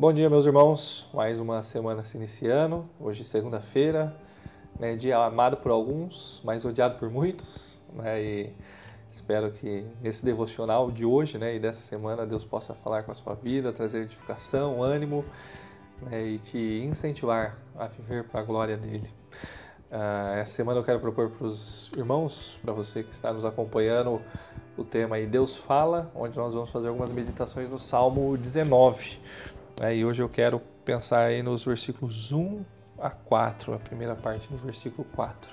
Bom dia, meus irmãos. Mais uma semana se iniciando. Hoje, segunda-feira, né, dia amado por alguns, mas odiado por muitos. Né, e espero que nesse devocional de hoje né, e dessa semana Deus possa falar com a sua vida, trazer edificação, ânimo né, e te incentivar a viver para a glória dele. Uh, essa semana eu quero propor para os irmãos, para você que está nos acompanhando, o tema aí Deus Fala, onde nós vamos fazer algumas meditações no Salmo 19. É, e hoje eu quero pensar aí nos versículos 1 a 4, a primeira parte do versículo 4.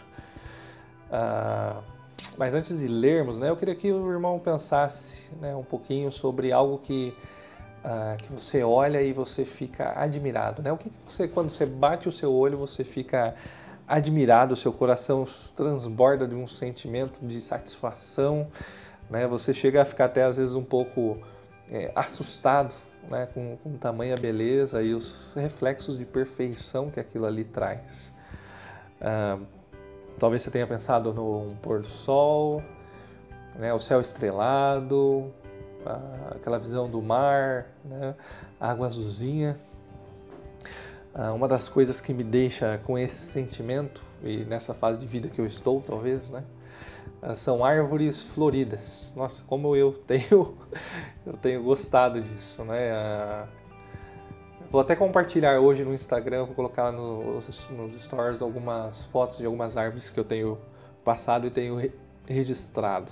Ah, mas antes de lermos, né, eu queria que o irmão pensasse né, um pouquinho sobre algo que, ah, que você olha e você fica admirado. Né? O que, que você, quando você bate o seu olho, você fica admirado, seu coração transborda de um sentimento de satisfação, né? você chega a ficar até às vezes um pouco é, assustado né, com, com tamanha beleza e os reflexos de perfeição que aquilo ali traz. Ah, talvez você tenha pensado no pôr do sol, né, o céu estrelado, aquela visão do mar, né, a água azulzinha. Ah, uma das coisas que me deixa com esse sentimento, e nessa fase de vida que eu estou, talvez, né, são árvores floridas. Nossa, como eu tenho, eu tenho gostado disso, né? Ah, vou até compartilhar hoje no Instagram, vou colocar nos, nos stories algumas fotos de algumas árvores que eu tenho passado e tenho registrado.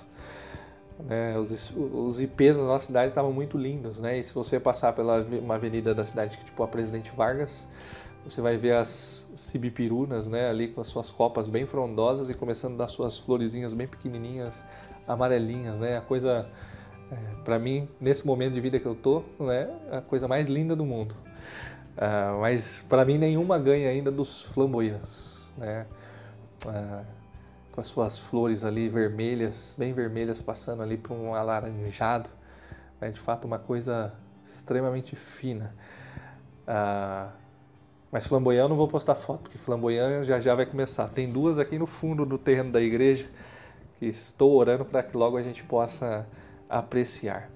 Né, os, os IPs na nossa cidade estavam muito lindos, né? E se você passar pela uma avenida da cidade, tipo a Presidente Vargas, você vai ver as cibipirunas, né, ali com as suas copas bem frondosas e começando a dar suas florezinhas bem pequenininhas, amarelinhas, né? A coisa, é, para mim, nesse momento de vida que eu tô, né, a coisa mais linda do mundo. Uh, mas para mim nenhuma ganha ainda dos flamboyants, né? Uh, com as suas flores ali vermelhas, bem vermelhas, passando ali para um alaranjado, né? de fato uma coisa extremamente fina. Uh, mas flamboyant eu não vou postar foto, porque flamboyant já já vai começar. Tem duas aqui no fundo do terreno da igreja que estou orando para que logo a gente possa apreciar.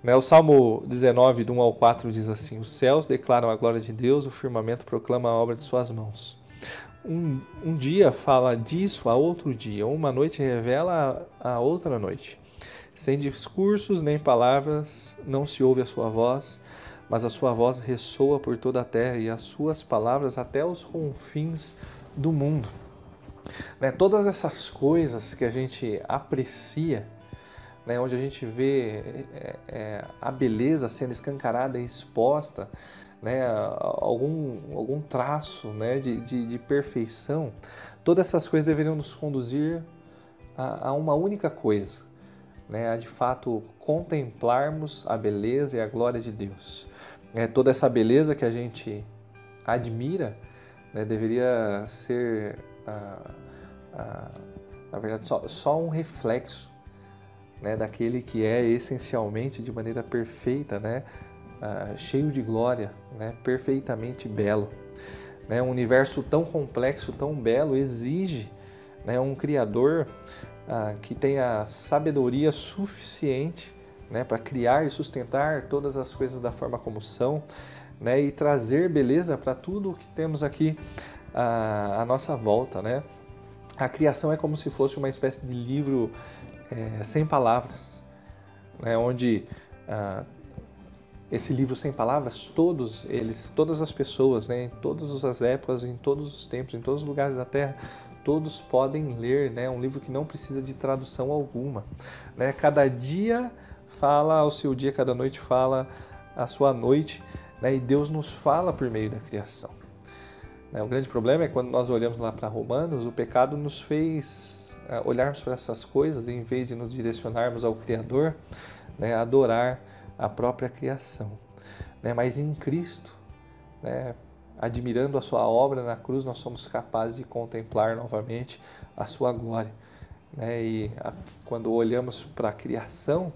Né, o Salmo 19, do 1 ao 4, diz assim: Os céus declaram a glória de Deus, o firmamento proclama a obra de suas mãos. Um, um dia fala disso a outro dia, uma noite revela a outra noite. Sem discursos nem palavras, não se ouve a sua voz mas a sua voz ressoa por toda a terra e as suas palavras até os confins do mundo. Né, todas essas coisas que a gente aprecia, né, onde a gente vê é, é, a beleza sendo escancarada e exposta, né, algum, algum traço né, de, de, de perfeição, todas essas coisas deveriam nos conduzir a, a uma única coisa, né, a de fato contemplarmos a beleza e a glória de Deus. É, toda essa beleza que a gente admira né, deveria ser, ah, ah, na verdade, só, só um reflexo né, daquele que é essencialmente de maneira perfeita, né, ah, cheio de glória, né, perfeitamente belo. Né, um universo tão complexo, tão belo, exige né, um Criador ah, que tenha sabedoria suficiente né, para criar e sustentar todas as coisas da forma como são né, e trazer beleza para tudo o que temos aqui à, à nossa volta. Né? A criação é como se fosse uma espécie de livro é, sem palavras, né, onde ah, esse livro sem palavras, todos eles, todas as pessoas, né, em todas as épocas, em todos os tempos, em todos os lugares da Terra, todos podem ler, né? Um livro que não precisa de tradução alguma, né? Cada dia fala ao seu dia, cada noite fala a sua noite, né? E Deus nos fala por meio da criação. Né? O grande problema é quando nós olhamos lá para Romanos, o pecado nos fez é, olharmos para essas coisas em vez de nos direcionarmos ao Criador, né? Adorar a própria criação. Né? Mas em Cristo, né? Admirando a sua obra na cruz, nós somos capazes de contemplar novamente a sua glória. Né? E a, quando olhamos para a criação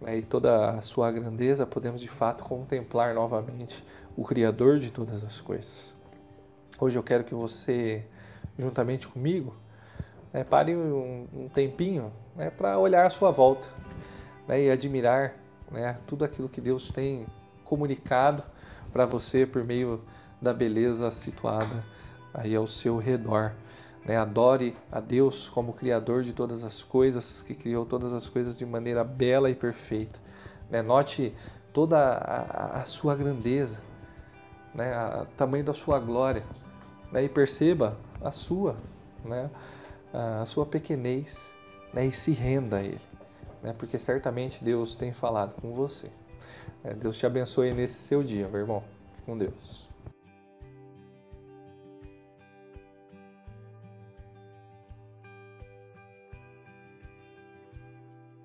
né, e toda a sua grandeza, podemos de fato contemplar novamente o Criador de todas as coisas. Hoje eu quero que você, juntamente comigo, né, pare um, um tempinho né, para olhar à sua volta né, e admirar né, tudo aquilo que Deus tem comunicado para você por meio da beleza situada aí ao seu redor. Né? Adore a Deus como Criador de todas as coisas, que criou todas as coisas de maneira bela e perfeita. Né? Note toda a, a sua grandeza, né? o tamanho da sua glória, né? e perceba a sua, né? a sua pequenez, né? e se renda a Ele, né? porque certamente Deus tem falado com você. É, Deus te abençoe nesse seu dia, meu irmão. Fique com Deus.